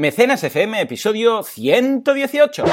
Mecenas FM, episodio 118.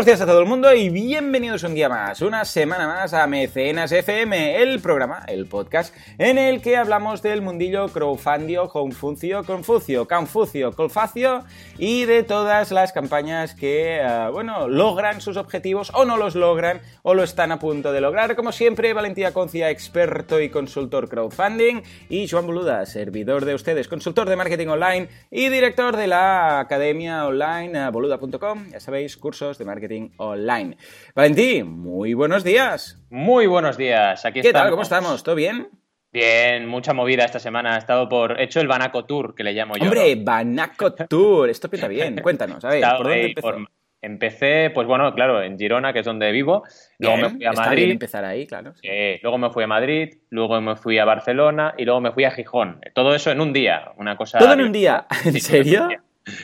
Buenos días a todo el mundo y bienvenidos un día más, una semana más a Mecenas FM, el programa, el podcast en el que hablamos del mundillo crowdfunding, confucio, confucio, confucio, colfacio y de todas las campañas que, eh, bueno, logran sus objetivos o no los logran o lo están a punto de lograr. Como siempre, Valentía Concia, experto y consultor crowdfunding y Joan Boluda, servidor de ustedes, consultor de marketing online y director de la academia online eh, boluda.com, ya sabéis, cursos de marketing online. Valentín, muy buenos días. Muy buenos días, aquí ¿Qué estamos. tal? ¿Cómo estamos? ¿Todo bien? Bien, mucha movida esta semana. Ha estado por. He hecho el Banaco Tour, que le llamo yo. Hombre, ¿no? Banaco Tour, esto pinta bien. Cuéntanos, a ver, He ¿por dónde ahí empezó? por- Empecé, pues bueno, claro, en Girona, que es donde vivo. Luego Bien, me fui a está bien Madrid. empezar ahí, claro. eh, luego me fui a Madrid, luego me fui a Barcelona y luego me fui a Gijón. Todo eso en un día, una cosa. ¿Todo en un día? ¿En serio?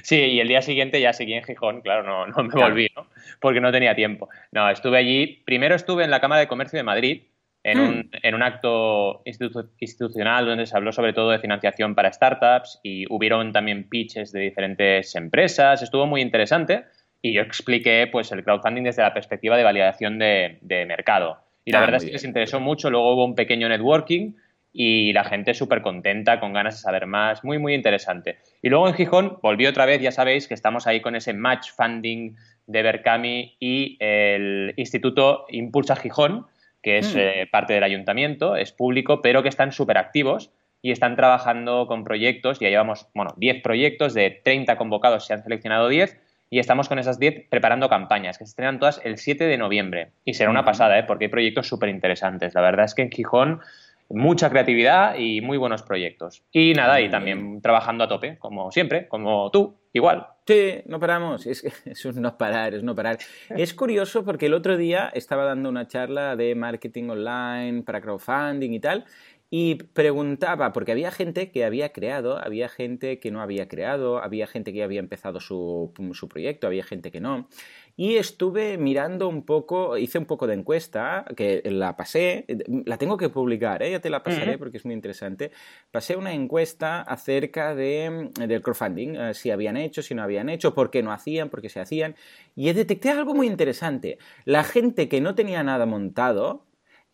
Sí, y el día siguiente ya seguí en Gijón, claro, no, no me Claro. volví, ¿no? Porque no tenía tiempo. No, estuve allí, primero estuve en la Cámara de Comercio de Madrid, en, Hmm. un, en un acto institu- institucional donde se habló sobre todo de financiación para startups y hubieron también pitches de diferentes empresas, estuvo muy interesante y yo expliqué pues el crowdfunding desde la perspectiva de validación de, de mercado. Y la Ah, verdad es que les bien. interesó mucho, luego hubo un pequeño networking y la gente súper contenta, con ganas de saber más, muy, muy interesante. Y luego en Gijón volví otra vez, ya sabéis que estamos ahí con ese match funding de Berkami y el Instituto Impulsa Gijón, que es Mm. eh, parte del ayuntamiento, es público, pero que están súper activos y están trabajando con proyectos, ya llevamos, bueno, 10 proyectos, de 30 convocados se han seleccionado 10 y estamos con esas 10 preparando campañas que se estrenan todas el 7 de noviembre. Y será una pasada, ¿eh? porque hay proyectos súper interesantes. La verdad es que en Gijón mucha creatividad y muy buenos proyectos. Y nada, y también trabajando a tope, como siempre, como tú, igual. Sí, no paramos. Es, es no parar, es no parar. Es curioso porque el otro día estaba dando una charla de marketing online para crowdfunding y tal. Y preguntaba, porque había gente que había creado, había gente que no había creado, había gente que había empezado su, su proyecto, había gente que no. Y estuve mirando un poco, hice un poco de encuesta, que la pasé, la tengo que publicar, ¿eh? ya te la pasaré porque es muy interesante. Pasé una encuesta acerca de, del crowdfunding, eh, si habían hecho, si no habían hecho, por qué no hacían, por qué se hacían. Y detecté algo muy interesante. La gente que no tenía nada montado,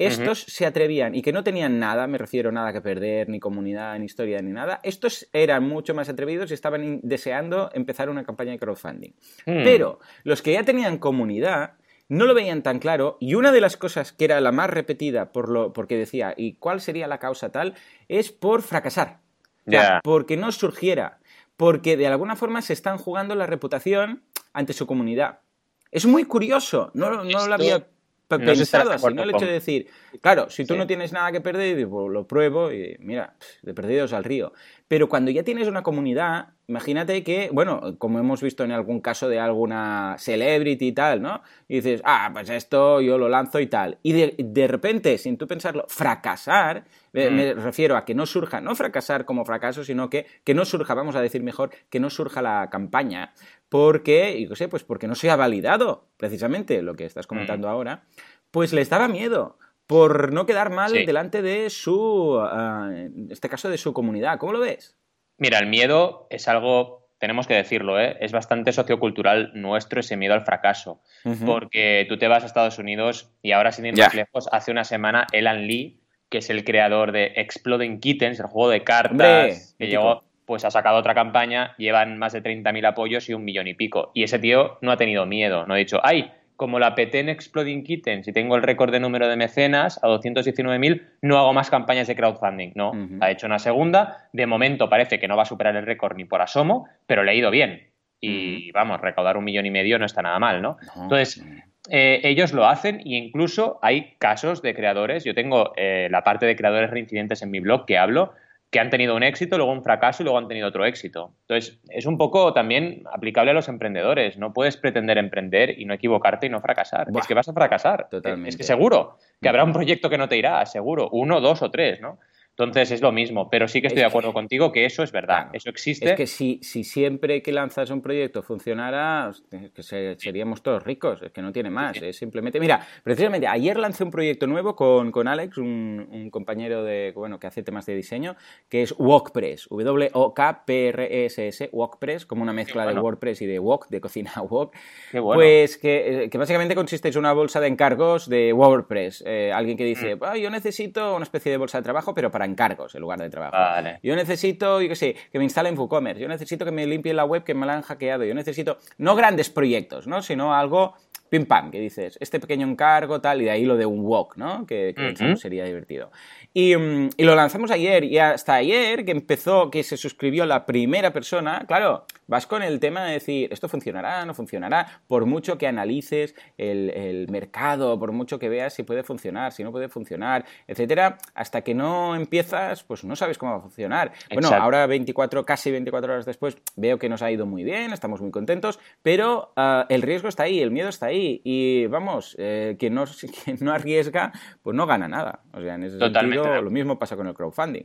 estos se atrevían y que no tenían nada, me refiero nada que perder, ni comunidad, ni historia, ni nada, estos eran mucho más atrevidos y estaban deseando empezar una campaña de crowdfunding. Mm. Pero los que ya tenían comunidad no lo veían tan claro y una de las cosas que era la más repetida por lo, porque decía, ¿y cuál sería la causa tal? Es por fracasar. O sea, Ya. porque no surgiera. Porque de alguna forma se están jugando la reputación ante su comunidad. Es muy curioso. No, no Esto- lo había no pensado así, ¿no? El hecho de decir, claro, si tú Sí. no tienes nada que perder, pues lo pruebo y mira, de perdidos al río. Pero cuando ya tienes una comunidad, imagínate que, bueno, como hemos visto en algún caso de alguna celebrity y tal, ¿no? Y dices, ah, pues esto yo lo lanzo y tal. Y de, de repente, sin tú pensarlo, fracasar, me- Mm. me refiero a que no surja, no fracasar como fracaso, sino que, que no surja, vamos a decir mejor, que no surja la campaña. Porque, y no sé, pues porque no se ha validado, precisamente, lo que estás comentando ahora, pues les daba miedo por no quedar mal Sí. delante de su, ah, en este caso, de su comunidad. ¿Cómo lo ves? Mira, el miedo es algo, tenemos que decirlo, ¿eh? es bastante sociocultural nuestro ese miedo al fracaso. Porque tú te vas a Estados Unidos y ahora sin ir más lejos, hace una semana Elan Lee, que es el creador de Exploding Kittens, el juego de cartas Hombre, que llegó, pues ha sacado otra campaña, llevan más de 30.000 apoyos y un millón y pico. Y ese tío no ha tenido miedo, no ha dicho, ay, como la peté en Exploding Kittens y tengo el récord de número de mecenas a 219.000, no hago más campañas de crowdfunding. No, ha hecho una segunda. De momento parece que no va a superar el récord ni por asomo, pero le ha ido bien. Y vamos, recaudar un millón y medio no está nada mal, ¿no? No. Entonces, eh, ellos lo hacen e incluso hay casos de creadores. Yo tengo eh, la parte de creadores reincidentes en mi blog que hablo que han tenido un éxito, luego un fracaso y luego han tenido otro éxito. Entonces, es un poco también aplicable a los emprendedores. No puedes pretender emprender y no equivocarte y no fracasar. Es que vas a fracasar. Totalmente. Es que seguro que habrá un proyecto que no te irá, seguro. Uno, dos o tres, ¿no? Entonces es lo mismo, pero sí que estoy de acuerdo contigo que eso es verdad, eso existe. Es que si, si, siempre que lanzas un proyecto funcionara, que seríamos todos ricos, es que no tiene más, es simplemente... Mira, precisamente ayer lancé un proyecto nuevo con, con Alex, un, compañero de, bueno, que hace temas de diseño, que es Wokpress, W-O-K-P-R-E-S-S, Wokpress, como una mezcla de WordPress y de Wok, de cocina Wok. Pues que, que, básicamente consiste en una bolsa de encargos de WordPress. Eh, alguien que dice, mm. yo necesito una especie de bolsa de trabajo, pero para encargos en lugar de trabajo. Yo necesito, yo qué sé, que me instalen WooCommerce, yo necesito que me limpien la web que me la han hackeado, yo necesito, no grandes proyectos, ¿no? Sino algo pim pam, que dices, este pequeño encargo, tal, y de ahí lo de un walk, ¿no? Que, sería divertido. Mm, y, lo lanzamos ayer, y hasta ayer que empezó, que se suscribió la primera persona, claro, vas con el tema de decir, esto funcionará, no funcionará, por mucho que analices el, mercado, por mucho que veas si puede funcionar, si no puede funcionar, etcétera, hasta que no empiezas, pues no sabes cómo va a funcionar. Bueno, ahora 24, casi 24 horas después, veo que nos ha ido muy bien, estamos muy contentos, pero ah, el riesgo está ahí, el miedo está ahí, y vamos, eh, quien, no, no arriesga, pues no gana nada. O sea, en ese sentido, lo mismo pasa con el crowdfunding.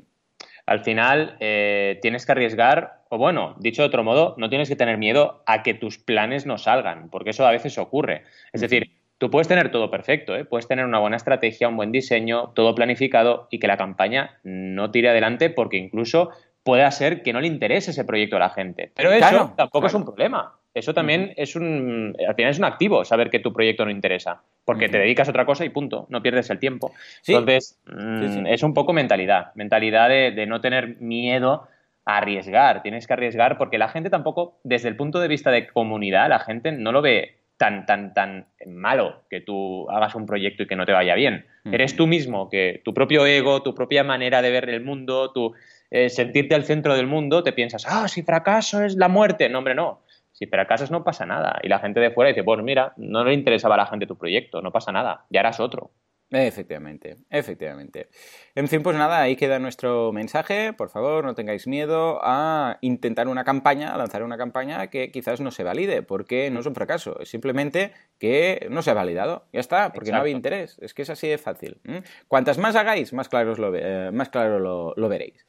Al final, eh, tienes que arriesgar, o bueno, dicho de otro modo, no tienes que tener miedo a que tus planes no salgan, porque eso a veces ocurre. Es decir, tú puedes tener todo perfecto, ¿eh? puedes tener una buena estrategia, un buen diseño, todo planificado y que la campaña no tire adelante porque incluso pueda ser que no le interese ese proyecto a la gente. Pero eso tampoco es un problema. Eso también es un, al final es un activo, saber que tu proyecto no interesa, porque te dedicas a otra cosa y punto, no pierdes el tiempo. Entonces, mm, es un poco mentalidad, mentalidad de, no tener miedo a arriesgar, tienes que arriesgar porque la gente tampoco, desde el punto de vista de comunidad, la gente no lo ve tan, tan, tan malo que tú hagas un proyecto y que no te vaya bien. Eres tú mismo, que tu propio ego, tu propia manera de ver el mundo, tu eh, sentirte al centro del mundo, te piensas, ah, si fracaso es la muerte. No, hombre, no si fracasas no pasa nada. Y la gente de fuera dice, pues mira, no le interesaba a la gente tu proyecto, no pasa nada, ya harás otro. Efectivamente, efectivamente. En fin, pues nada, ahí queda nuestro mensaje. Por favor, no tengáis miedo a intentar una campaña, a lanzar una campaña que quizás no se valide, porque no es un fracaso, es simplemente que no se ha validado. Ya está, porque no había interés. Es que es así de fácil. Cuantas más hagáis, más claro, lo, eh, más claro lo, veréis.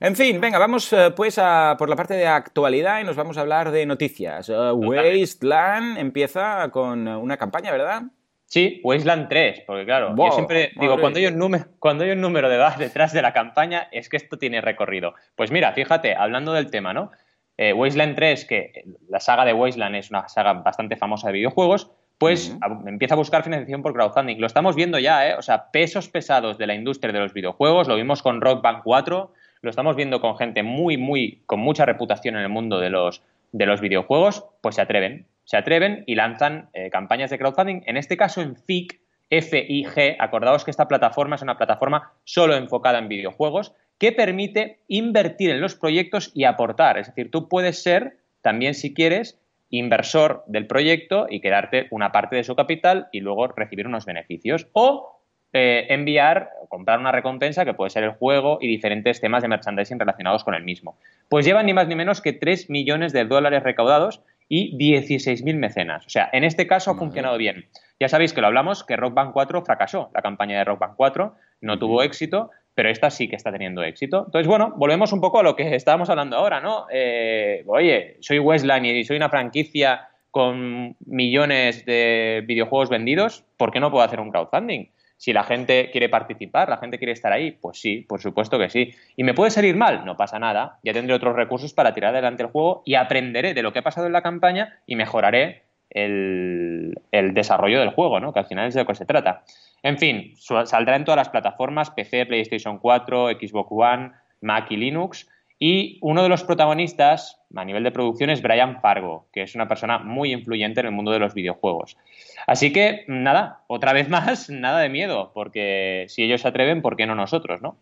En fin, venga, vamos eh, pues a por la parte de actualidad y nos vamos a hablar de noticias. Uh, Wasteland empieza con una campaña, ¿verdad? Sí, Wasteland 3, porque claro, yo siempre digo, cuando hay, un número, cuando hay un número de detrás de la campaña, es que esto tiene recorrido. Pues mira, fíjate, hablando del tema, ¿no? Eh, Wasteland 3, que la saga de Wasteland es una saga bastante famosa de videojuegos, pues empieza a buscar financiación por crowdfunding. Lo estamos viendo ya, ¿eh? O sea, pesos pesados de la industria de los videojuegos, lo vimos con Rock Band 4, lo estamos viendo con gente muy, muy, con mucha reputación en el mundo de los, de los videojuegos, pues se atreven se atreven y lanzan eh, campañas de crowdfunding, en este caso en FIG, FIG, acordaos que esta plataforma es una plataforma solo enfocada en videojuegos, que permite invertir en los proyectos y aportar. Es decir, tú puedes ser también, si quieres, inversor del proyecto y quedarte una parte de su capital y luego recibir unos beneficios. O eh, enviar, comprar una recompensa que puede ser el juego y diferentes temas de merchandising relacionados con el mismo. Pues llevan ni más ni menos que 3 millones de dólares recaudados y 16.000 mecenas. O sea, en este caso ha funcionado bien. Ya sabéis que lo hablamos, que Rock Band 4 fracasó. La campaña de Rock Band 4 no tuvo éxito, pero esta sí que está teniendo éxito. Entonces, bueno, volvemos un poco a lo que estábamos hablando ahora, ¿no? Eh, oye, soy Westline y soy una franquicia con millones de videojuegos vendidos, ¿por qué no puedo hacer un crowdfunding? Si la gente quiere participar, la gente quiere estar ahí, pues sí, por supuesto que sí. ¿Y me puede salir mal? No pasa nada. Ya tendré otros recursos para tirar adelante el juego y aprenderé de lo que ha pasado en la campaña y mejoraré el, desarrollo del juego, ¿no? Que al final es de lo que se trata. En fin, saldrá en todas las plataformas, PC, PlayStation 4, Xbox One, Mac y Linux. Y uno de los protagonistas a nivel de producción es Brian Fargo, que es una persona muy influyente en el mundo de los videojuegos. Así que, nada, otra vez más, nada de miedo, porque si ellos se atreven, ¿por qué no nosotros, no?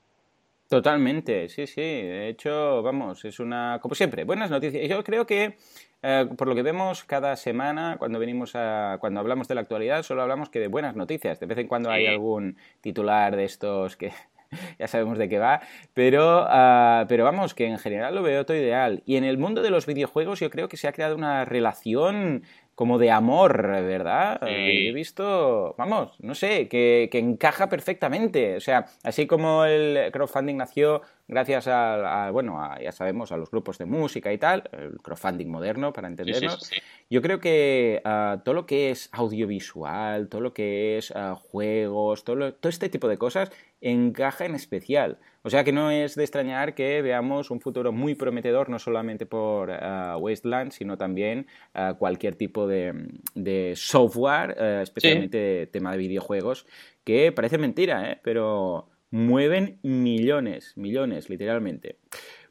Totalmente, sí, sí. De hecho, vamos, es una, como siempre, buenas noticias. Yo creo que, eh, por lo que vemos cada semana, cuando venimos a, cuando hablamos de la actualidad, solo hablamos que de buenas noticias. De vez en cuando hay algún titular de estos que ya sabemos de qué va, pero, uh, pero vamos, que en general lo veo todo ideal. Y en el mundo de los videojuegos yo creo que se ha creado una relación como de amor, ¿verdad? Eh, he visto, vamos, no sé, que, que, encaja perfectamente. O sea, así como el crowdfunding nació gracias a, bueno, ya sabemos, a los grupos de música y tal, el crowdfunding moderno, para entendernos, yo creo que ah, todo lo que es audiovisual, todo lo que es ah, juegos, todo, todo este tipo de cosas encaja en especial. O sea que no es de extrañar que veamos un futuro muy prometedor, no solamente por uh, Wasteland, sino también uh, cualquier tipo de, de software, uh, especialmente sí. tema de videojuegos, que parece mentira, ¿eh? pero mueven millones, millones, literalmente.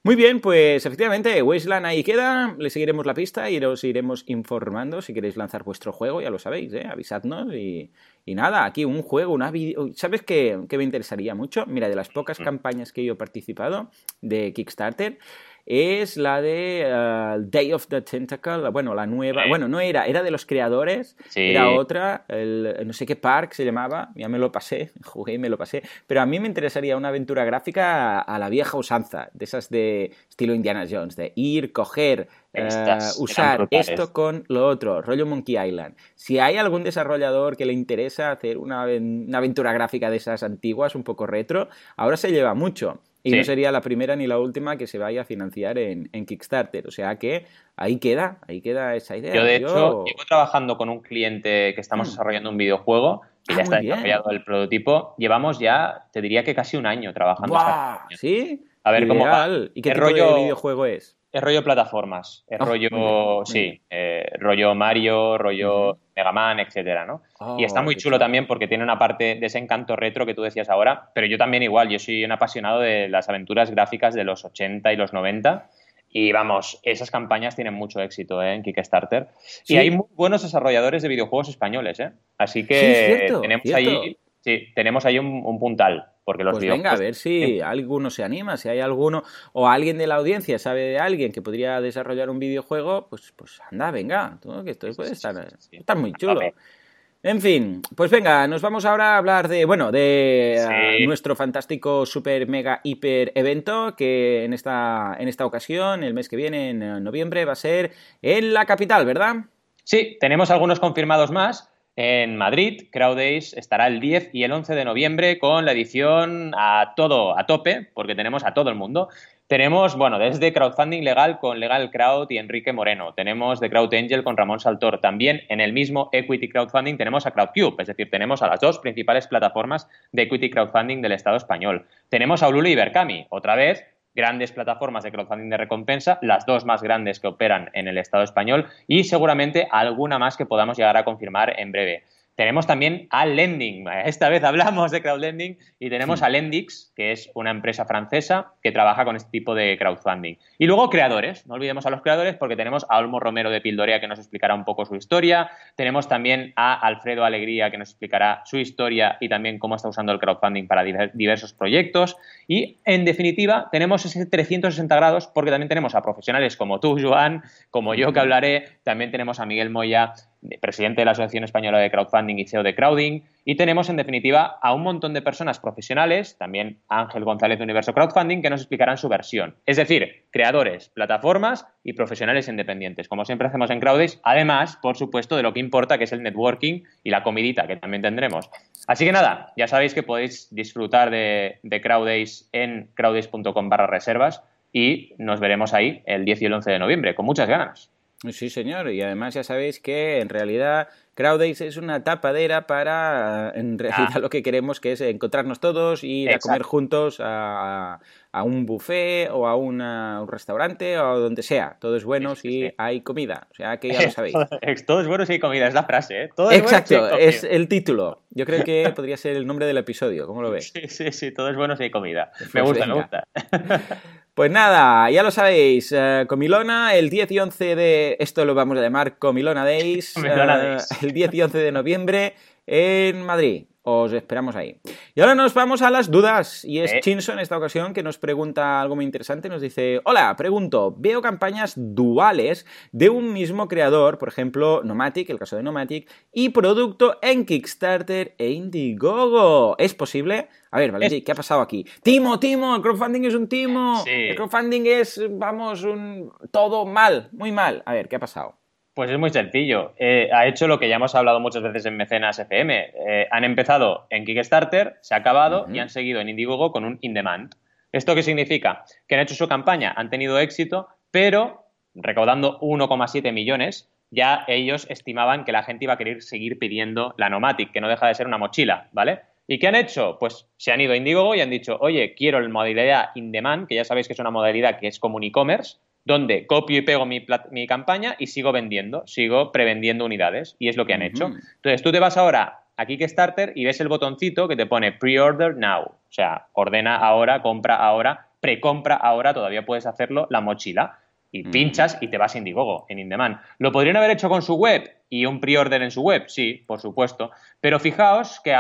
Muy bien, pues efectivamente, Wasteland ahí queda, le seguiremos la pista y os iremos informando si queréis lanzar vuestro juego, ya lo sabéis, ¿eh? avisadnos y, y nada, aquí un juego, una video... ¿Sabes qué, qué, me interesaría mucho? Mira, de las pocas campañas que yo he participado de Kickstarter, es la de uh, Day of the Tentacle, bueno, la nueva, bueno, no era, era de los creadores, sí. era otra, el, no sé qué park se llamaba, ya me lo pasé, jugué y me lo pasé, pero a mí me interesaría una aventura gráfica a, a la vieja usanza, de esas de estilo Indiana Jones, de ir, coger, Uh, usar esto con lo otro, rollo Monkey Island. Si hay algún desarrollador que le interesa hacer una, una, aventura gráfica de esas antiguas, un poco retro, ahora se lleva mucho. Y sí. no sería la primera ni la última que se vaya a financiar en, en, Kickstarter. O sea que ahí queda, ahí queda esa idea. Yo, de hecho, Yo... llevo trabajando con un cliente que estamos mm. desarrollando un videojuego que ah, ya está desarrollado el prototipo. Llevamos ya, te diría que casi un año trabajando. ¡Buah! ¿Sí? A ver cómo va. ¿Y qué tipo rollo... de videojuego es? Es rollo plataformas, es oh, rollo, sí, eh, rollo Mario, rollo uh -huh. Mega Man, etcétera, ¿no? Oh, y está muy chulo, también porque tiene una parte de ese encanto retro que tú decías ahora, pero yo también igual, yo soy un apasionado de las aventuras gráficas de los 80 y los 90 y vamos, esas campañas tienen mucho éxito ¿eh? en Kickstarter. ¿Sí? Y hay muy buenos desarrolladores de videojuegos españoles, ¿eh? Así que sí, cierto, tenemos, cierto. Ahí, sí, tenemos ahí un, un puntal. Porque los pues venga, a ver si alguno se anima, si hay alguno o alguien de la audiencia sabe de alguien que podría desarrollar un videojuego, pues, pues anda, venga, tú, que esto puede estar, estar muy chulo. En fin, pues venga, nos vamos ahora a hablar de, bueno, de sí. uh, nuestro fantástico super mega hiper evento que en esta, en esta ocasión, el mes que viene, en noviembre, va a ser en la capital, ¿verdad? Sí, tenemos algunos confirmados más en Madrid. CrowdAce estará el 10 y el 11 de noviembre con la edición a todo, a tope, porque tenemos a todo el mundo. Tenemos, bueno, desde crowdfunding legal con Legal Crowd y Enrique Moreno. Tenemos de Crowd Angel con Ramón Saltor. También en el mismo Equity Crowdfunding tenemos a Crowdcube, es decir, tenemos a las dos principales plataformas de Equity Crowdfunding del Estado español. Tenemos a Ululi y Berkami, otra vez grandes plataformas de crowdfunding de recompensa, las dos más grandes que operan en el Estado español y seguramente alguna más que podamos llegar a confirmar en breve. Tenemos también a Lending. Esta vez hablamos de crowdlending y tenemos sí. a Lendix, que es una empresa francesa que trabaja con este tipo de crowdfunding. Y luego creadores. No olvidemos a los creadores porque tenemos a Olmo Romero de Pildorea que nos explicará un poco su historia. Tenemos también a Alfredo Alegría que nos explicará su historia y también cómo está usando el crowdfunding para diversos proyectos. Y en definitiva, tenemos ese 360 grados porque también tenemos a profesionales como tú, Joan, como yo que hablaré. También tenemos a Miguel Moya presidente de la Asociación Española de Crowdfunding y CEO de Crowding, y tenemos en definitiva a un montón de personas profesionales, también Ángel González de Universo Crowdfunding, que nos explicarán su versión. Es decir, creadores, plataformas y profesionales independientes, como siempre hacemos en Crowdace, además, por supuesto, de lo que importa, que es el networking y la comidita que también tendremos. Así que nada, ya sabéis que podéis disfrutar de, de Crowdace en crowdace.com barra reservas y nos veremos ahí el 10 y el 11 de noviembre, con muchas ganas. Sí, señor, y además ya sabéis que en realidad CrowdAce es una tapadera para, en realidad ah. lo que queremos que es encontrarnos todos, ir Exacto. a comer juntos a, a, un buffet o a una, un restaurante o a donde sea. Todo es bueno sí, si sí. hay comida, o sea que ya lo sabéis. Todo es bueno si hay comida, es la frase, ¿eh? Todo es Exacto, bueno si es el título. Yo creo que podría ser el nombre del episodio, ¿cómo lo ves? Sí, sí, sí, todo es bueno si hay comida. Pues me gusta, venga. me gusta. Pues nada, ya lo sabéis, uh, Comilona, el 10 y 11 de, esto lo vamos a llamar Comilona Days, Comilona uh, Days. El 10 y 11 de noviembre en Madrid. Os esperamos ahí. Y ahora nos vamos a las dudas. Y es Chinso en esta ocasión que nos pregunta algo muy interesante. Nos dice: Hola, pregunto, veo campañas duales de un mismo creador, por ejemplo, Nomatic, el caso de Nomatic, y producto en Kickstarter e Indiegogo. ¿Es posible? A ver, Valentín, ¿qué ha pasado aquí? Timo, Timo, el crowdfunding es un Timo. El crowdfunding es, vamos, un todo mal, muy mal. A ver, ¿qué ha pasado? Pues es muy sencillo. Eh, ha hecho lo que ya hemos hablado muchas veces en Mecenas FM. Eh, han empezado en Kickstarter, se ha acabado y han seguido en Indiegogo con un in-demand. ¿Esto qué significa? Que han hecho su campaña, han tenido éxito, pero recaudando 1,7 millones, ya ellos estimaban que la gente iba a querer seguir pidiendo la Nomatic, que no deja de ser una mochila, ¿vale? ¿Y qué han hecho? Pues se han ido a Indiegogo y han dicho, oye, quiero la modalidad in-demand, que ya sabéis que es una modalidad que es como un e-commerce, donde copio y pego mi, campaña y sigo vendiendo, sigo prevendiendo unidades. Y es lo que han hecho. Entonces tú te vas ahora a Kickstarter y ves el botoncito que te pone pre-order now. O sea, ordena ahora, compra ahora, precompra ahora, todavía puedes hacerlo, la mochila. Y pinchas y te vas a Indiegogo, en InDemand. ¿Lo podrían haber hecho con su web y un pre-order en su web? Sí, por supuesto. Pero fijaos que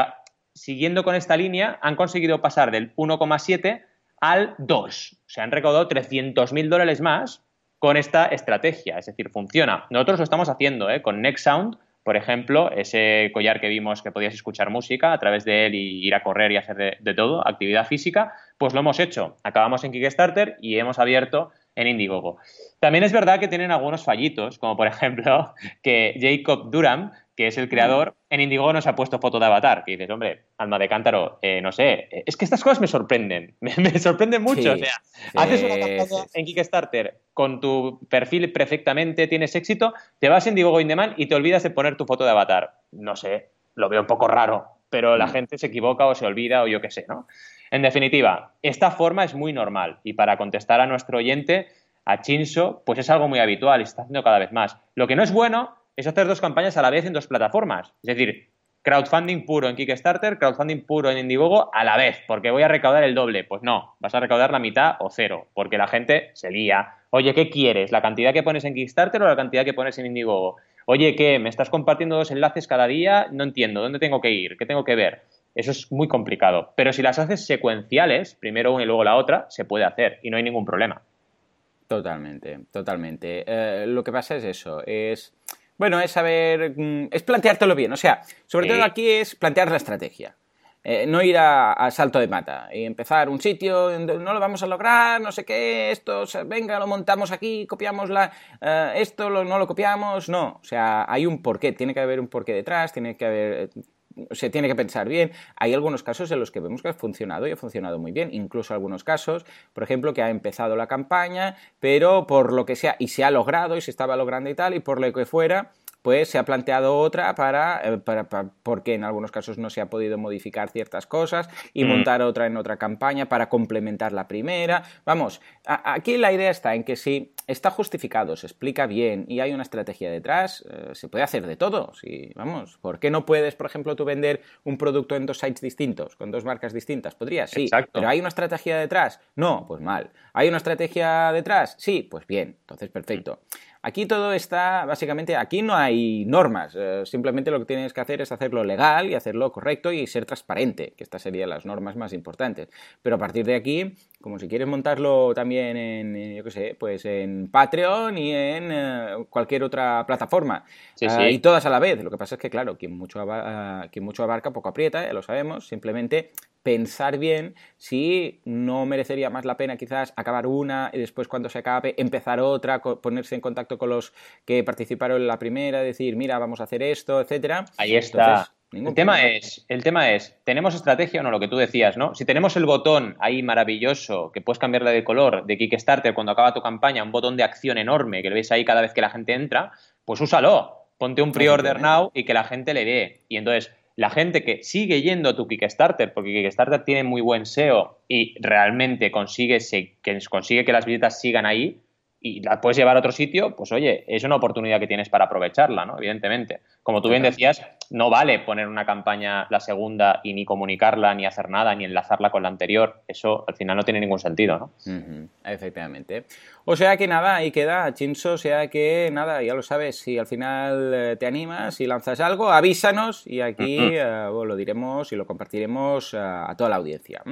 siguiendo con esta línea han conseguido pasar del 1,7 al 2. O sea, han recaudado 300.000 dólares más con esta estrategia. Es decir, funciona. Nosotros lo estamos haciendo ¿eh? con Next Sound, por ejemplo, ese collar que vimos que podías escuchar música a través de él y ir a correr y hacer de, de todo, actividad física, pues lo hemos hecho. Acabamos en Kickstarter y hemos abierto en Indiegogo. También es verdad que tienen algunos fallitos, como por ejemplo que Jacob Durham que es el creador, en Indigo nos ha puesto foto de avatar. Que dices, hombre, alma de cántaro, eh, no sé. Es que estas cosas me sorprenden. Me, sorprenden mucho. o sea, haces una campaña en Kickstarter con tu perfil perfectamente, tienes éxito, te vas en Indiegogo In Demand y te olvidas de poner tu foto de avatar. No sé, lo veo un poco raro, pero la mm. gente se equivoca o se olvida o yo qué sé, ¿no? En definitiva, esta forma es muy normal y para contestar a nuestro oyente, a Chinso, pues es algo muy habitual y se está haciendo cada vez más. Lo que no es bueno es hacer dos campañas a la vez en dos plataformas. Es decir, crowdfunding puro en Kickstarter, crowdfunding puro en Indiegogo a la vez, porque voy a recaudar el doble. Pues no, vas a recaudar la mitad o cero, porque la gente se lía. Oye, ¿qué quieres? ¿La cantidad que pones en Kickstarter o la cantidad que pones en Indiegogo? Oye, ¿qué? ¿Me estás compartiendo dos enlaces cada día? No entiendo. ¿Dónde tengo que ir? ¿Qué tengo que ver? Eso es muy complicado. Pero si las haces secuenciales, primero una y luego la otra, se puede hacer y no hay ningún problema. Totalmente, totalmente. Eh, lo que pasa es eso, es bueno, es saber, mm, es planteártelo bien. O sea, sobre todo aquí es plantear la estrategia. Eh, no ir a, salto de mata y empezar un sitio donde no lo vamos a lograr, no sé qué, esto, venga, lo montamos aquí, copiamos la, eh, esto, no lo copiamos, no, o sea, hay un porqué, tiene que haber un porqué detrás, tiene que haber se tiene que pensar bien. Hay algunos casos en los que vemos que ha funcionado y ha funcionado muy bien, incluso algunos casos, por ejemplo, que ha empezado la campaña, pero por lo que sea, y se ha logrado y se estaba logrando y tal, y por lo que fuera, pues se ha planteado otra para, eh, porque en algunos casos no se ha podido modificar ciertas cosas y mm. montar otra en otra campaña para complementar la primera. Vamos, aquí la idea está en que si está justificado, se explica bien y hay una estrategia detrás, eh, se puede hacer de todo. Si, vamos, ¿por qué no puedes, por ejemplo, tú vender un producto en dos sites distintos, con dos marcas distintas? Podrías, sí. Pero ¿hay una estrategia detrás? No, pues mal. ¿Hay una estrategia detrás? Sí, pues bien. Entonces, perfecto. Aquí todo está, básicamente, aquí no hay normas, eh, simplemente lo que tienes que hacer es hacerlo legal y hacerlo correcto y ser transparente, que estas serían las normas más importantes. Pero a partir de aquí, como si quieres montarlo también en, eh, yo qué sé, pues en Patreon y en eh, cualquier otra plataforma, y todas a la vez. Lo que pasa es que, claro, quien mucho, quien mucho abarca poco aprieta, ya lo sabemos, simplemente pensar bien si no merecería más la pena quizás acabar una y después cuando se acabe empezar otra, ponerse en contacto con los que participaron en la primera, decir, mira, vamos a hacer esto, etcétera. Ahí está. El tema, es, el tema es, ¿tenemos estrategia o no? Lo que tú decías, ¿no? Si tenemos el botón ahí maravilloso, que puedes cambiarle de color, de Kickstarter, cuando acaba tu campaña, un botón de acción enorme que lo veis ahí cada vez que la gente entra, pues úsalo. Ponte un pre-order now y que la gente le dé. Y entonces, la gente que sigue yendo a tu Kickstarter, porque Kickstarter tiene muy buen SEO y realmente consigue, que, consigue que las visitas sigan ahí, y la puedes llevar a otro sitio, pues oye, es una oportunidad que tienes para aprovecharla, ¿no? Evidentemente. Como tú bien decías, no vale poner una campaña la segunda y ni comunicarla, ni hacer nada, ni enlazarla con la anterior. Eso al final no tiene ningún sentido, ¿no? Efectivamente. O sea que nada, ahí queda, Chinso, o sea que nada, ya lo sabes, si al final eh, te animas y lanzas algo, avísanos y aquí eh, lo diremos y lo compartiremos eh, a toda la audiencia.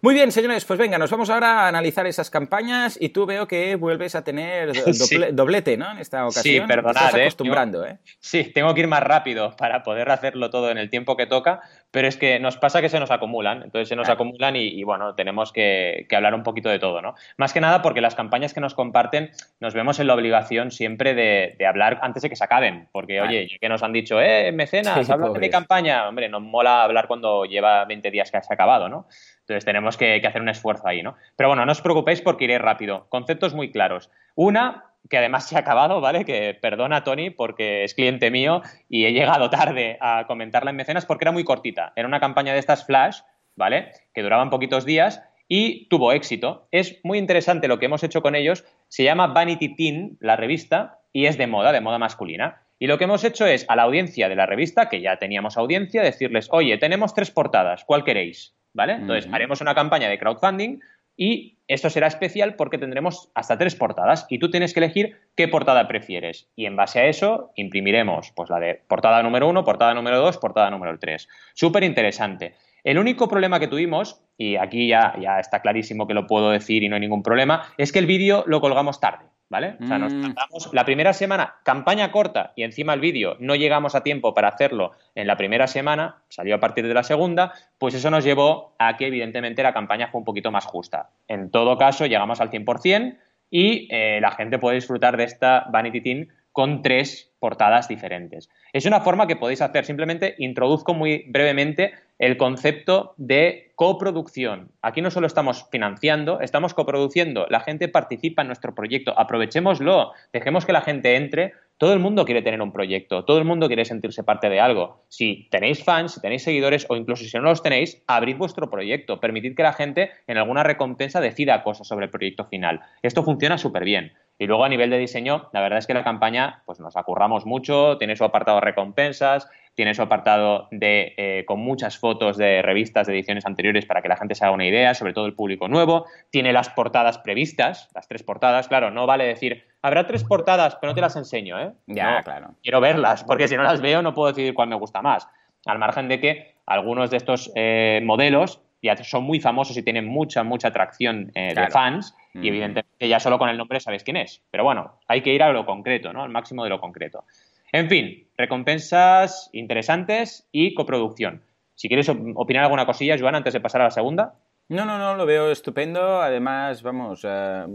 Muy bien, señores, pues venga, nos vamos ahora a analizar esas campañas y tú veo que vuelves a tener doblete, ¿no? En esta ocasión. Sí, perdonad, estás acostumbrando, ¿eh? Sí, tengo que ir más rápido para poder hacerlo todo en el tiempo que toca, pero es que nos pasa que se nos acumulan, entonces se nos acumulan y, bueno, tenemos que, hablar un poquito de todo, ¿no? Más que nada porque las campañas que nos comparten nos vemos en la obligación siempre de, hablar antes de que se acaben, porque oye, ya que nos han dicho, eh, mecenas, habla de mi campaña, hombre, nos mola hablar cuando lleva 20 días que se ha acabado, ¿no? Entonces tenemos que, hacer un esfuerzo ahí, ¿no? Pero bueno, no os preocupéis porque iré rápido. Conceptos muy claros. Una, que además se ha acabado, ¿vale? Que perdona, Tony, porque es cliente mío y he llegado tarde a comentarla en mecenas porque era muy cortita. Era una campaña de estas flash, ¿vale? Que duraban poquitos días y tuvo éxito. Es muy interesante lo que hemos hecho con ellos. Se llama Vanity Teen, la revista, y es de moda, de moda masculina. Y lo que hemos hecho es a la audiencia de la revista, que ya teníamos audiencia, decirles, oye, tenemos tres portadas, ¿cuál queréis? ¿Vale? Entonces, haremos una campaña de crowdfunding y esto será especial porque tendremos hasta tres portadas y tú tienes que elegir qué portada prefieres. Y en base a eso imprimiremos pues la de portada número uno, portada número dos, portada número tres. Súper interesante. El único problema que tuvimos, y aquí ya, ya está clarísimo que lo puedo decir y no hay ningún problema, es que el vídeo lo colgamos tarde. ¿Vale? O sea, nos mm. tardamos la primera semana, campaña corta y encima el vídeo no llegamos a tiempo para hacerlo en la primera semana, salió a partir de la segunda, pues eso nos llevó a que evidentemente la campaña fue un poquito más justa. En todo caso, llegamos al 100% y eh, la gente puede disfrutar de esta Vanity Team con tres portadas diferentes. Es una forma que podéis hacer, simplemente introduzco muy brevemente el concepto de coproducción. Aquí no solo estamos financiando, estamos coproduciendo, la gente participa en nuestro proyecto, aprovechémoslo, dejemos que la gente entre. Todo el mundo quiere tener un proyecto, todo el mundo quiere sentirse parte de algo. Si tenéis fans, si tenéis seguidores o incluso si no los tenéis, abrid vuestro proyecto, permitid que la gente en alguna recompensa decida cosas sobre el proyecto final. Esto funciona súper bien. Y luego a nivel de diseño, la verdad es que la campaña pues nos acurramos mucho, tiene su apartado de recompensas, tiene su apartado de, eh, con muchas fotos de revistas de ediciones anteriores para que la gente se haga una idea, sobre todo el público nuevo. Tiene las portadas previstas, las tres portadas. Claro, no vale decir, habrá tres portadas, pero no te las enseño, ¿eh? Ya, claro. Quiero verlas, porque si no las veo no puedo decidir cuál me gusta más. Al margen de que algunos de estos eh, modelos ya son muy famosos y tienen mucha, mucha atracción eh, de fans y evidentemente ya solo con el nombre sabes quién es. Pero bueno, hay que ir a lo concreto, ¿no? Al máximo de lo concreto. En fin, recompensas interesantes y coproducción. Si quieres opinar alguna cosilla, Joan, antes de pasar a la segunda. No, no, no, lo veo estupendo. Además, vamos, eh,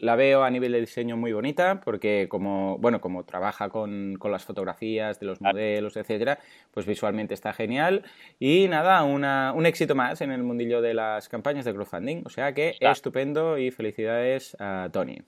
la veo a nivel de diseño muy bonita porque como, bueno, como trabaja con, las fotografías de los modelos, etcétera, pues visualmente está genial. Y nada, un éxito más en el mundillo de las campañas de crowdfunding. O sea que estupendo y felicidades a Tony.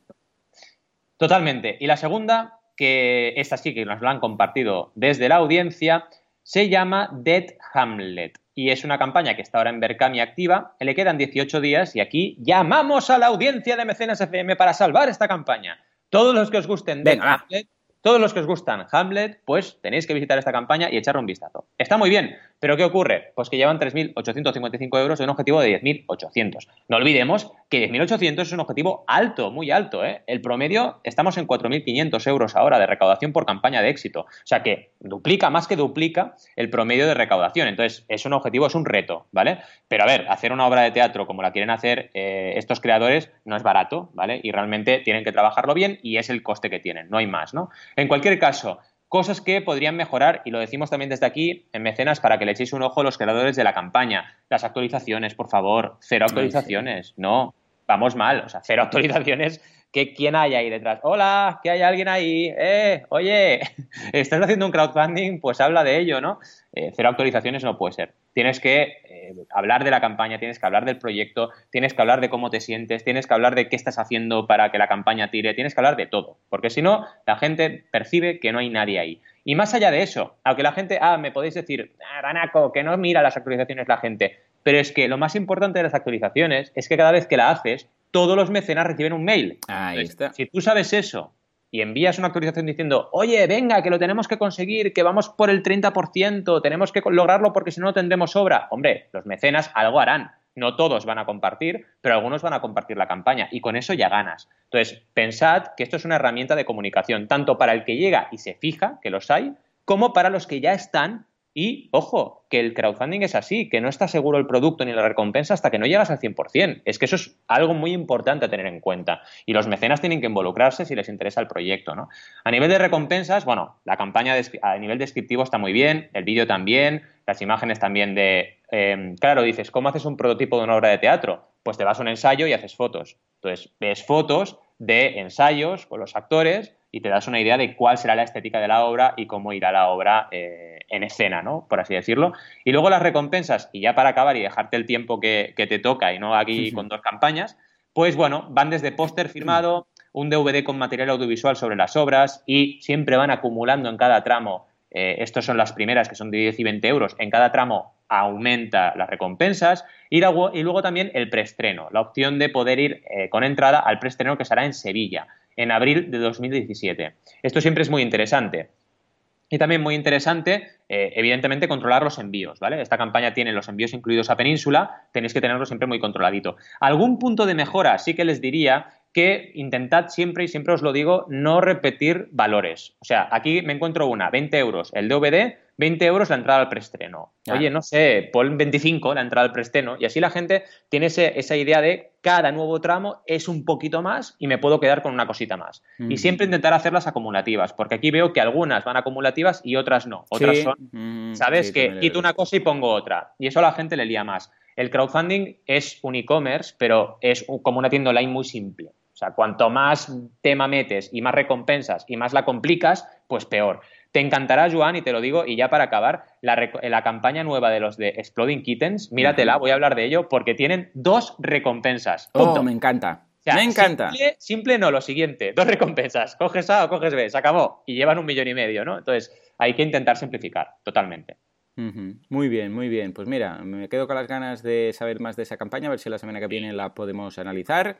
Totalmente. Y la segunda, que esta sí que nos lo han compartido desde la audiencia, se llama Dead Hamlet y es una campaña que está ahora en Berkami activa. Le quedan 18 días y aquí llamamos a la audiencia de Mecenas FM para salvar esta campaña. Todos los que os gusten Dead Hamlet, todos los que os gustan Hamlet, pues tenéis que visitar esta campaña y echarle un vistazo. Está muy bien, pero ¿qué ocurre? Pues que llevan 3.855 euros de un objetivo de 10.800. No olvidemos que 10.800 es un objetivo alto, muy alto. ¿eh? El promedio, estamos en 4.500 euros ahora de recaudación por campaña de éxito. O sea que duplica, más que duplica, el promedio de recaudación. Entonces, es un objetivo, es un reto, ¿vale? Pero a ver, hacer una obra de teatro como la quieren hacer eh, estos creadores no es barato, ¿vale? Y realmente tienen que trabajarlo bien y es el coste que tienen, no hay más, ¿no? En cualquier caso, Cosas que podrían mejorar, y lo decimos también desde aquí en Mecenas para que le echéis un ojo a los creadores de la campaña. Las actualizaciones, por favor, cero actualizaciones, no, vamos mal, o sea, cero actualizaciones que quién hay ahí detrás. Hola, que hay alguien ahí. Eh, oye, estás haciendo un crowdfunding, pues habla de ello, ¿no? Eh, cero actualizaciones no puede ser. Tienes que eh, hablar de la campaña, tienes que hablar del proyecto, tienes que hablar de cómo te sientes, tienes que hablar de qué estás haciendo para que la campaña tire, tienes que hablar de todo, porque si no, la gente percibe que no hay nadie ahí. Y más allá de eso, aunque la gente, ah, me podéis decir, ah, que no mira las actualizaciones la gente, pero es que lo más importante de las actualizaciones es que cada vez que la haces, todos los mecenas reciben un mail. Ahí está. Si tú sabes eso y envías una actualización diciendo, oye, venga, que lo tenemos que conseguir, que vamos por el 30%, tenemos que lograrlo porque si no, no tendremos obra. Hombre, los mecenas algo harán. No todos van a compartir, pero algunos van a compartir la campaña y con eso ya ganas. Entonces, pensad que esto es una herramienta de comunicación, tanto para el que llega y se fija, que los hay, como para los que ya están y, ojo, que el crowdfunding es así, que no está seguro el producto ni la recompensa hasta que no llegas al 100%. Es que eso es algo muy importante a tener en cuenta. Y los mecenas tienen que involucrarse si les interesa el proyecto. ¿no? A nivel de recompensas, bueno, la campaña a nivel descriptivo está muy bien, el vídeo también, las imágenes también de... Em, claro, dices, ¿cómo haces un prototipo de una obra de teatro? Pues te vas a un ensayo y haces fotos. Entonces, ves fotos de ensayos con los actores y te das una idea de cuál será la estética de la obra y cómo irá la obra eh, en escena, ¿no? Por así decirlo. Y luego las recompensas, y ya para acabar y dejarte el tiempo que, te toca y no aquí con dos campañas, pues bueno, van desde póster firmado, un DVD con material audiovisual sobre las obras y siempre van acumulando en cada tramo, eh, estos son las primeras que son de 10 y 20 euros, en cada tramo aumenta las recompensas y luego, y luego también el preestreno, la opción de poder ir eh, con entrada al preestreno que será en Sevilla en abril de 2017. Esto siempre es muy interesante. Y también muy interesante, eh, evidentemente, controlar los envíos, ¿vale? Esta campaña tiene los envíos incluidos a Península, tenéis que tenerlo siempre muy controladito. Algún punto de mejora sí que les diría que intentad siempre, y siempre os lo digo, no repetir valores. O sea, aquí me encuentro una, 20 euros el DVD, 20 euros la entrada al preestreno. Oye, no sé, pon 25 la entrada al preestreno. Y así la gente tiene esa idea de cada nuevo tramo es un poquito más y me puedo quedar con una cosita más. Y siempre intentar hacerlas acumulativas, porque aquí veo que algunas van acumulativas y otras no. Otras son, ¿sabes? que quito una cosa y pongo otra. Y eso a la gente le lía más. El crowdfunding es un e-commerce, pero es como una tienda online muy simple. O sea, cuanto más tema metes y más recompensas y más la complicas, pues peor. Te encantará, Joan, y te lo digo, y ya para acabar, la, campaña nueva de los de Exploding Kittens, míratela, voy a hablar de ello, porque tienen dos recompensas. Oh, me encanta. me encanta. Simple, simple, no, lo siguiente, dos recompensas. Coges A o coges B, se acabó. Y llevan un millón y medio, ¿no? Entonces, hay que intentar simplificar, totalmente. Muy bien, muy bien. Pues mira, me quedo con las ganas de saber más de esa campaña, a ver si la semana que viene la podemos analizar.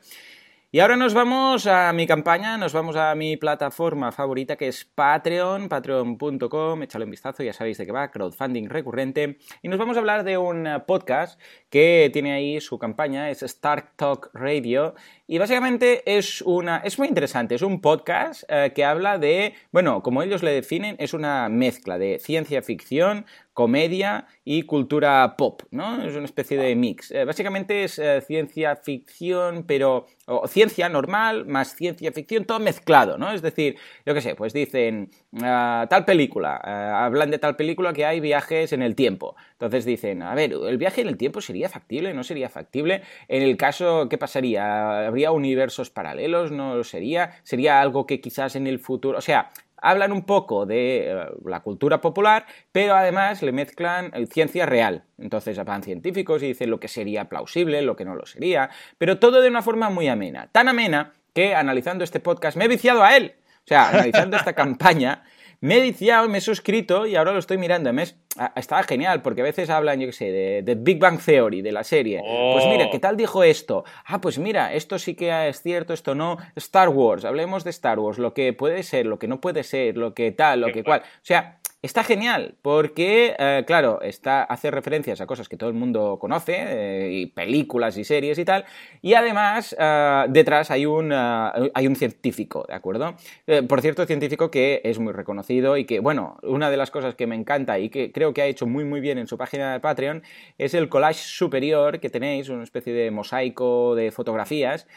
Y ahora nos vamos a mi campaña, nos vamos a mi plataforma favorita que es Patreon, patreon.com, échale un vistazo, ya sabéis de qué va, crowdfunding recurrente. Y nos vamos a hablar de un podcast que tiene ahí su campaña, es Stark Talk Radio, y básicamente es una. es muy interesante, es un podcast eh, que habla de. Bueno, como ellos le definen, es una mezcla de ciencia ficción, comedia y cultura pop, ¿no? Es una especie de mix. Eh, básicamente es eh, ciencia ficción, pero. ciencia normal más ciencia ficción, todo mezclado, ¿no? Es decir, yo qué sé, pues dicen ah, tal película, hablan de tal película que hay viajes en el tiempo. Entonces dicen, a ver, ¿el viaje en el tiempo sería factible? ¿No sería factible? En el caso, ¿qué pasaría? ¿Habría universos paralelos? ¿No lo sería? ¿Sería algo que quizás en el futuro... O sea, hablan un poco de eh, la cultura popular, pero además le mezclan eh, ciencia real. Entonces van científicos y dicen lo que sería plausible, lo que no lo sería, pero todo de una forma muy amena. Tan amena que analizando este podcast me he viciado a él. O sea, analizando esta campaña, me he viciado, me he suscrito y ahora lo estoy mirando. Además, estaba genial, porque a veces hablan, yo qué sé, de, Big Bang Theory, de la serie. Pues mira, ¿qué tal dijo esto? Ah, pues mira, esto sí que es cierto, esto no. Star Wars, hablemos de Star Wars, lo que puede ser, lo que no puede ser, lo que tal, lo que cual. O sea, Está genial, porque, eh, claro, está, hace referencias a cosas que todo el mundo conoce, eh, y películas y series y tal, y además eh, detrás hay un, hay un científico, ¿de acuerdo? por cierto, científico que es muy reconocido y que, bueno, una de las cosas que me encanta y que creo que ha hecho muy muy bien en su página de Patreon es el collage superior que tenéis, una especie de mosaico de fotografías,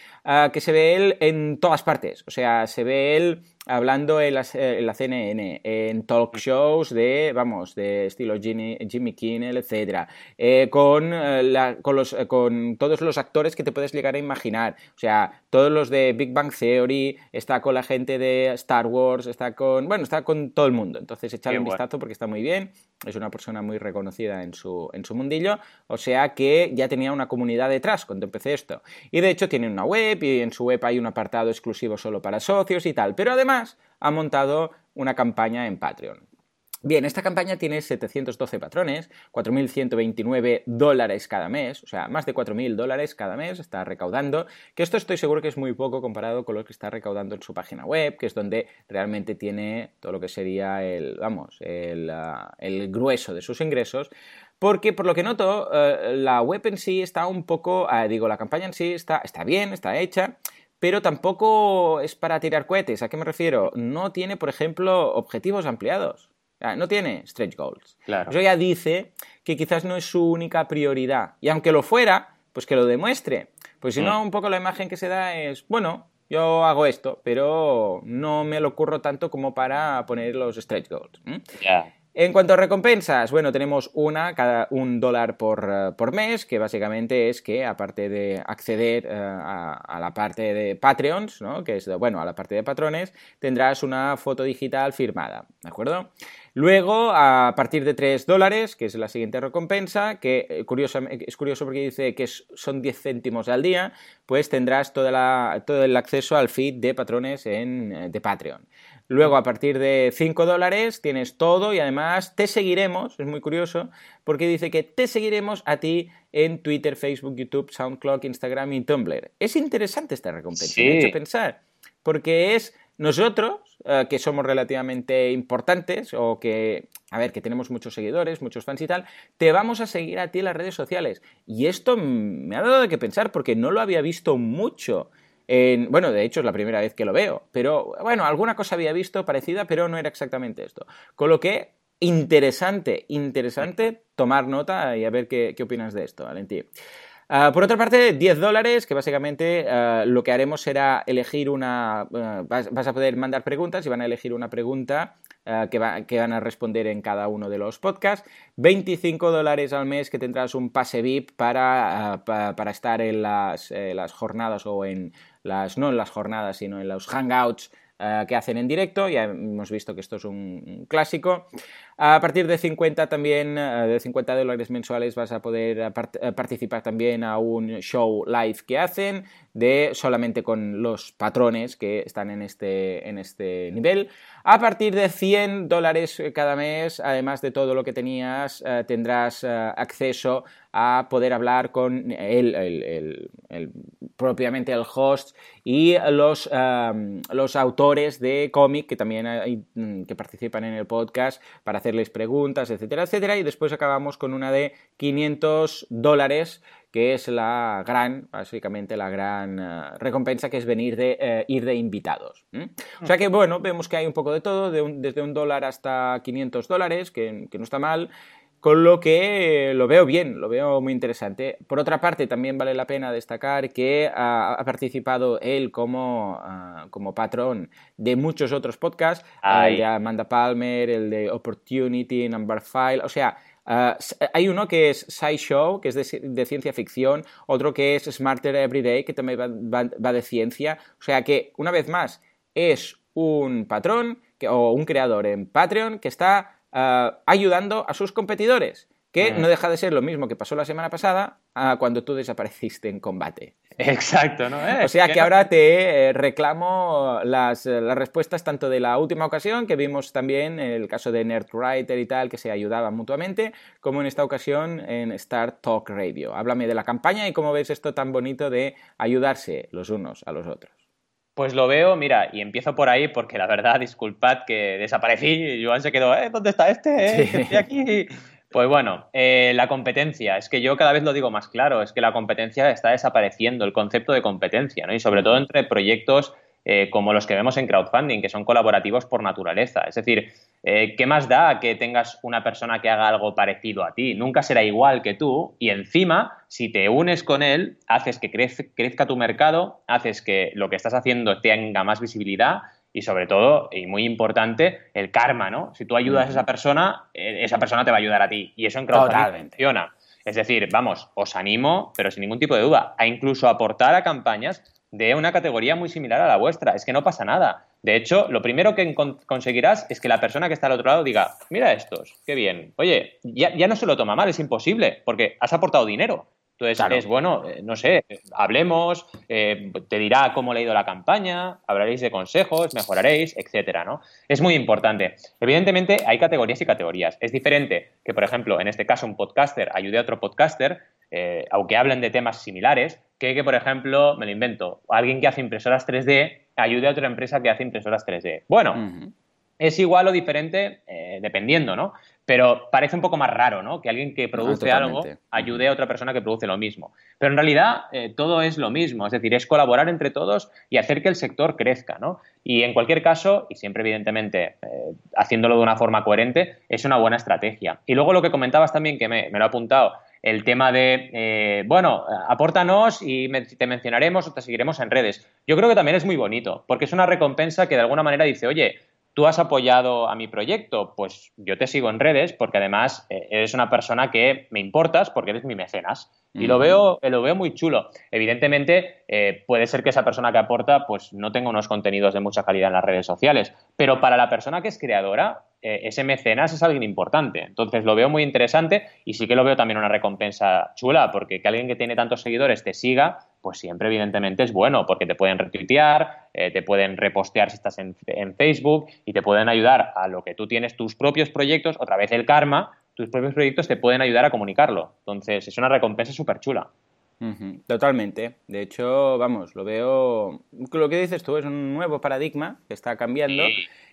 que se ve él en todas partes, o sea, se ve él hablando en la, CNN, en talk shows de, vamos, de estilo Jimmy, Jimmy Kimmel, etc. Eh, con, eh, con, los, eh, con todos los actores que te puedes llegar a imaginar. O sea, todos los de Big Bang Theory, está con la gente de Star Wars, está con, bueno, está con todo el mundo. Entonces, echale un vistazo porque está muy bien. Es una persona muy reconocida en su, en su mundillo. O sea que ya tenía una comunidad detrás cuando empecé esto. Y de hecho tiene una web y en su web hay un apartado exclusivo solo para socios y tal. Pero además ha montado una campaña en Patreon. Bien, esta campaña tiene 712 patrones, 4.129 dólares cada mes, o sea, más de 4.000 dólares cada mes está recaudando, que esto estoy seguro que es muy poco comparado con lo que está recaudando en su página web, que es donde realmente tiene todo lo que sería el, vamos, el, ah, grueso de sus ingresos, porque por lo que noto, eh, la web en sí está un poco, ah, digo, la campaña en sí está, está bien, está hecha, pero tampoco es para tirar cohetes. ¿A qué me refiero? No tiene, por ejemplo, objetivos ampliados. No tiene stretch goals. Eso ya dice que quizás no es su única prioridad. Y aunque lo fuera, pues que lo demuestre. Pues si no, mm. un poco la imagen que se da es, bueno, yo hago esto, pero no me lo ocurro tanto como para poner los stretch goals. En cuanto a recompensas, bueno, tenemos una, cada un dólar por, eh, por mes, que básicamente es que aparte de acceder eh, a, la parte de Patreons, ¿no? que es, bueno, a la parte de patrones, tendrás una foto digital firmada, ¿de acuerdo? Luego, a partir de 3 dólares, que es la siguiente recompensa, que eh, es curioso porque dice que son 10 céntimos al día, pues tendrás todo el acceso al feed de patrones en, de Patreon. Luego, a partir de 5 dólares, tienes todo y además te seguiremos, es muy curioso, porque dice que te seguiremos a ti en Twitter, Facebook, YouTube, SoundCloud, Instagram y Tumblr. Es interesante esta recompensa, me ha hecho pensar, porque es nosotros, eh, que somos relativamente importantes o que, a ver, que tenemos muchos seguidores, muchos fans y tal, te vamos a seguir a ti en las redes sociales. Y esto me ha dado de qué pensar porque no lo había visto mucho bueno, de hecho es la primera vez que lo veo, pero bueno, alguna cosa había visto parecida, pero no era exactamente esto. Con lo que, interesante, interesante tomar nota y a ver qué, opinas de esto, Valentín. Ah, por otra parte, 10 dólares, que básicamente ah, lo que haremos será elegir una... Ah, vas, a poder mandar preguntas y van a elegir una pregunta que, van a responder en cada uno de los podcasts. 25 dólares al mes que tendrás un pase VIP para, para, estar en las, eh, las, jornadas o en no en las jornadas, sino en los hangouts eh, que hacen en directo. Ya hemos visto que esto es un, clásico. A partir de 50 también, eh, de 50 dólares mensuales vas a poder eh, participar también a un show live que hacen de solamente con los patrones que están en este, en este nivel. A partir de 100 dólares cada mes, además de todo lo que tenías, tendrás acceso poder hablar con el, propiamente el host y los, los autores de cómic que también mm, que participan en el podcast para hacerles preguntas, etcétera, etcétera. Y después acabamos con una de 500 dólares que es la gran, básicamente la gran eh, recompensa que es venir de eh, ir de invitados. O sea que bueno, vemos que hay un poco de todo, desde un dólar hasta 500 dólares, que no está mal. Con lo que lo veo bien, lo veo muy interesante. Por otra parte, también vale la pena destacar que ha, participado él como, ah, como patrón de muchos otros podcasts, el de Amanda Palmer, el de Opportunity, Number File, o sea, ah, hay uno que es SciShow, que es de, ciencia ficción, otro que es Smarter Everyday, que también va, de ciencia. O sea que, una vez más, es un patrón o un creador en Patreon que está eh, ayudando a sus competidores, que no deja de ser lo mismo que pasó la semana pasada cuando tú desapareciste en combate. Exacto, ¿no? o sea que, ahora te eh, reclamo las, las, respuestas tanto de la última ocasión, que vimos también en el caso de Nerdwriter y tal, que se ayudaban mutuamente, como en esta ocasión en Star Talk Radio. Háblame de la campaña y cómo ves esto tan bonito de ayudarse los unos a los otros. Pues lo veo, mira, y empiezo por ahí porque la verdad, disculpad que desaparecí y Joan se quedó, ¿eh? ¿Dónde está este? Eh? Estoy aquí. Pues bueno, eh, la competencia, es que yo cada vez lo digo más claro, es que la competencia está desapareciendo, el concepto de competencia, ¿no? Y sobre todo entre proyectos eh, como los que vemos en crowdfunding, que son colaborativos por naturaleza. Es decir, eh, ¿qué más da que tengas una persona que haga algo parecido a ti? Nunca será igual que tú y encima, si te unes con él, haces que crezca tu mercado, haces que lo que estás haciendo tenga más visibilidad y sobre todo, y muy importante, el karma, ¿no? Si tú ayudas a esa persona, eh, esa persona te va a ayudar a ti. Y eso en crowdfunding funciona. Es decir, vamos, os animo, pero sin ningún tipo de duda, a incluso aportar a campañas de una categoría muy similar a la vuestra. Es que no pasa nada. De hecho, lo primero que conseguirás es que la persona que está al otro lado diga, mira estos, qué bien. Oye, ya, no se lo toma mal, es imposible, porque has aportado dinero. Entonces es bueno, eh, no sé, hablemos, eh, te dirá cómo le ha ido la campaña, hablaréis de consejos, mejoraréis, etcétera, ¿no? Es muy importante. Evidentemente hay categorías y categorías. Es diferente que, por ejemplo, en este caso un podcaster ayude a otro podcaster, eh, aunque hablen de temas similares, que que, por ejemplo, me lo invento, alguien que hace impresoras 3D ayude a otra empresa que hace impresoras 3D. Bueno, es igual o diferente dependiendo, ¿no? Pero parece un poco más raro, ¿no? Que alguien que ah, produce algo ayude a otra persona que produce lo mismo. Pero en realidad eh, todo es lo mismo, es decir, es colaborar entre todos y hacer que el sector crezca, ¿no? Y en cualquier caso, y siempre evidentemente eh, haciéndolo de una forma coherente, es una buena estrategia. Y luego lo que comentabas también, que me, lo he apuntado, el tema de, eh, bueno, apórtanos y te mencionaremos o te seguiremos en redes. Yo creo que también es muy bonito, porque es una recompensa que de alguna manera dice, oye, ¿Tú has apoyado a mi proyecto? Pues yo te sigo en redes porque además eh, eres una persona que me importas porque eres mi mecenas. Y lo veo, lo veo muy chulo. Evidentemente, eh, puede ser que esa persona que aporta pues no tenga unos contenidos de mucha calidad en las redes sociales, pero para la persona que es creadora, eh, ese mecenas es alguien importante. Entonces lo veo muy interesante y sí que lo veo también una recompensa chula, porque que alguien que tiene tantos seguidores te siga, pues siempre evidentemente es bueno, porque te pueden retuitear, eh, te pueden repostear si estás en, Facebook y te pueden ayudar a lo que tú tienes, tus propios proyectos, otra vez el karma, tus propios proyectos te pueden ayudar a comunicarlo. Entonces es una recompensa súper chula. Totalmente. De hecho, vamos, lo veo. Lo que dices tú es un nuevo paradigma que está cambiando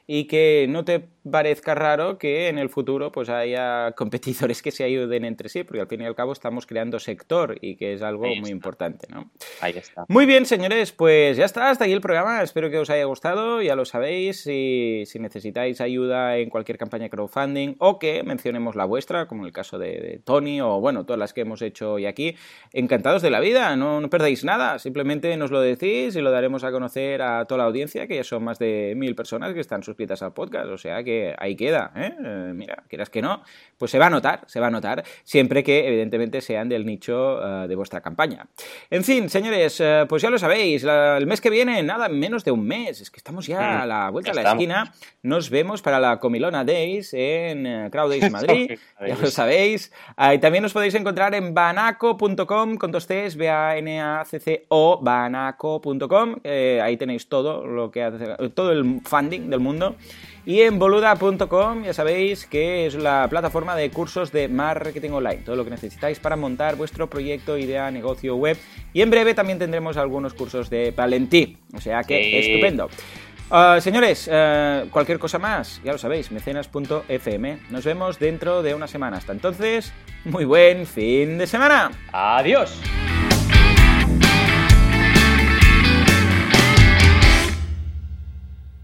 y que no te parezca raro que en el futuro pues haya competidores que se ayuden entre sí, porque al fin y al cabo estamos creando sector y que es algo muy importante, ¿no? Ahí está. Muy bien, señores, pues ya está, hasta aquí el programa. Espero que os haya gustado, ya lo sabéis. Si, si necesitáis ayuda en cualquier campaña de crowdfunding o que mencionemos la vuestra, como en el caso de, Tony o bueno, todas las que hemos hecho hoy aquí, encantados de la vida, no, no perdáis nada, simplemente nos lo decís y lo daremos a conocer a toda la audiencia, que ya son más de mil personas que están suscritas al podcast, o sea que ahí queda, ¿eh? ¿eh? Mira, quieras que no, pues se va a notar, se va a notar, siempre que evidentemente sean del nicho eh, de vuestra campaña. En fin, señores, eh, pues ya lo sabéis, el mes que viene, nada, menos de un mes, es que estamos ya mm, a la vuelta de la esquina, nos vemos para la Comilona Days en Crowd Days Madrid, ya lo sabéis, y también os podéis encontrar en banaco.com con dos T's, B-A-N-A-C-C-O, banaco.com, ahí tenéis todo lo que hace, todo el funding del mundo y en boluda.com ya sabéis que es la plataforma de cursos de marketing online, todo lo que necesitáis para montar vuestro proyecto, idea, negocio web. Y en breve también tendremos algunos cursos de Valentí, o sea que estupendo. Ah, señores, eh, cualquier cosa más, ya lo sabéis, mecenas.fm. Nos vemos dentro de una semana. Hasta entonces, muy buen fin de semana. Adiós.